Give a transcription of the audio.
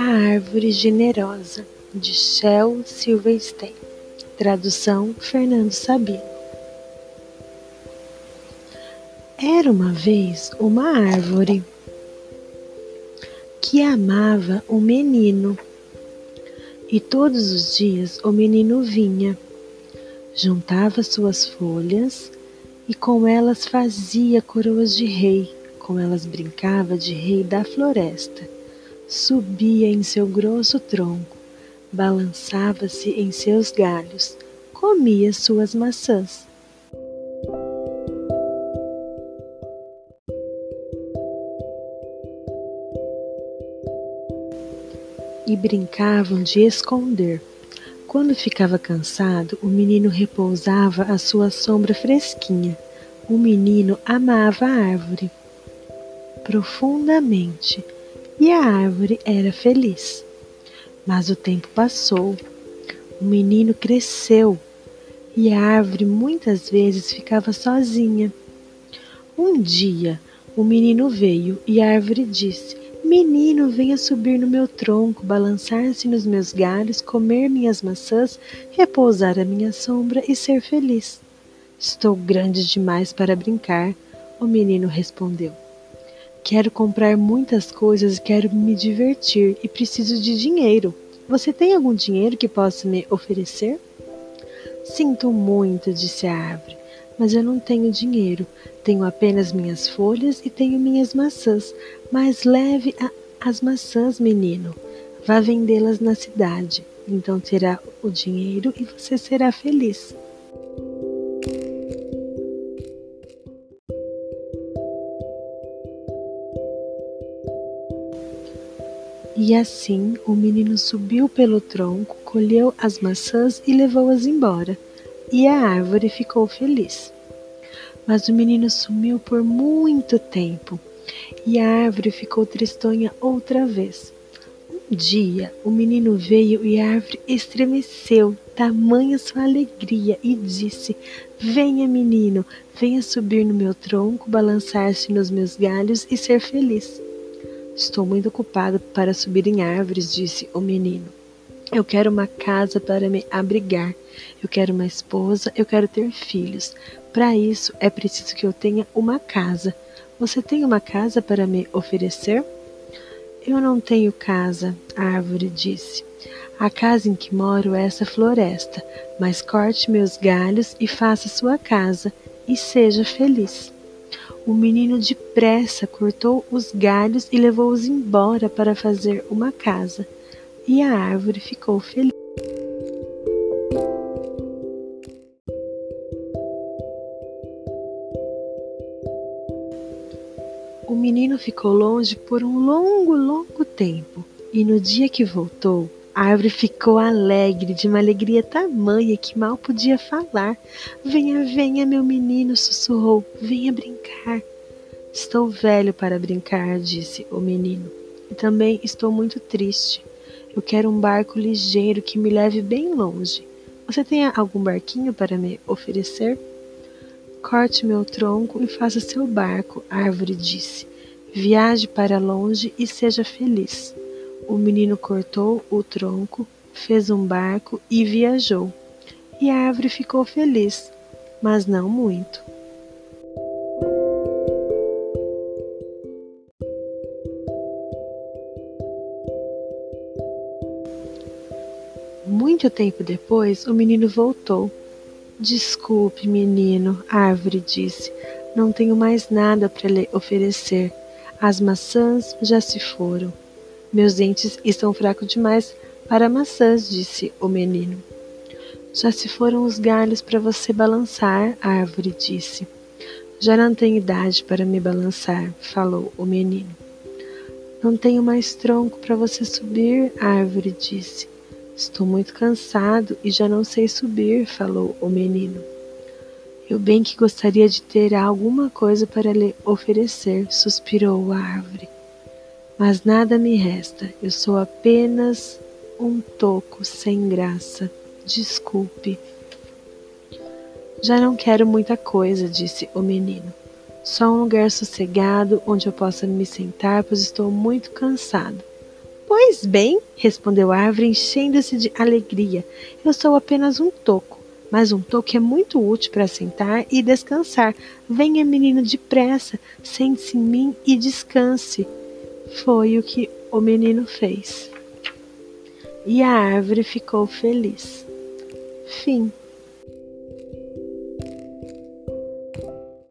A Árvore Generosa, de Shel Silverstein. Tradução Fernando Sabino. Era uma vez uma árvore que amava um menino. E todos os dias o menino vinha, juntava suas folhas e com elas fazia coroas de rei, com elas brincava de rei da floresta subia em seu grosso tronco, balançava-se em seus galhos, comia suas maçãs. E brincavam de esconder. Quando ficava cansado, o menino repousava à sua sombra fresquinha. O menino amava a árvore profundamente e a árvore era feliz. Mas o tempo passou, o menino cresceu e a árvore muitas vezes ficava sozinha. Um dia, o menino veio e a árvore disse: Menino, venha subir no meu tronco, balançar-se nos meus galhos, comer minhas maçãs, repousar à minha sombra e ser feliz. Estou grande demais para brincar, o menino respondeu. Quero comprar muitas coisas quero me divertir e preciso de dinheiro. Você tem algum dinheiro que possa me oferecer? Sinto muito, disse a árvore, mas eu não tenho dinheiro. Tenho apenas minhas folhas e tenho minhas maçãs. Mas leve a, as maçãs, menino. Vá vendê-las na cidade. Então terá o dinheiro e você será feliz. E assim o menino subiu pelo tronco, colheu as maçãs e levou-as embora. E a árvore ficou feliz. Mas o menino sumiu por muito tempo e a árvore ficou tristonha outra vez. Um dia o menino veio e a árvore estremeceu, tamanha sua alegria, e disse: Venha, menino, venha subir no meu tronco, balançar-se nos meus galhos e ser feliz. Estou muito ocupado para subir em árvores, disse o menino. Eu quero uma casa para me abrigar. Eu quero uma esposa, eu quero ter filhos. Para isso é preciso que eu tenha uma casa. Você tem uma casa para me oferecer? Eu não tenho casa, a árvore disse. A casa em que moro é essa floresta, mas corte meus galhos e faça sua casa, e seja feliz. O menino depressa cortou os galhos e levou-os embora para fazer uma casa, e a árvore ficou feliz. O menino ficou longe por um longo, longo tempo, e no dia que voltou, a árvore ficou alegre, de uma alegria tamanha que mal podia falar. Venha, venha, meu menino, sussurrou, venha brincar. Estou velho para brincar, disse o menino, e também estou muito triste. Eu quero um barco ligeiro que me leve bem longe. Você tem algum barquinho para me oferecer? Corte meu tronco e faça seu barco, a árvore disse. Viaje para longe e seja feliz. O menino cortou o tronco, fez um barco e viajou. E a árvore ficou feliz, mas não muito. Muito tempo depois, o menino voltou. Desculpe, menino, a árvore disse. Não tenho mais nada para lhe oferecer. As maçãs já se foram. Meus dentes estão fracos demais para maçãs, disse o menino. Já se foram os galhos para você balançar, a árvore disse. Já não tenho idade para me balançar, falou o menino. Não tenho mais tronco para você subir, a árvore disse. Estou muito cansado e já não sei subir, falou o menino. Eu bem que gostaria de ter alguma coisa para lhe oferecer, suspirou a árvore mas nada me resta, eu sou apenas um toco sem graça. Desculpe. Já não quero muita coisa, disse o menino. Só um lugar sossegado onde eu possa me sentar, pois estou muito cansado. Pois bem, respondeu a árvore, enchendo-se de alegria. Eu sou apenas um toco, mas um toco é muito útil para sentar e descansar. Venha, menino, depressa, sente-se em mim e descanse. Foi o que o menino fez. E a árvore ficou feliz. Fim.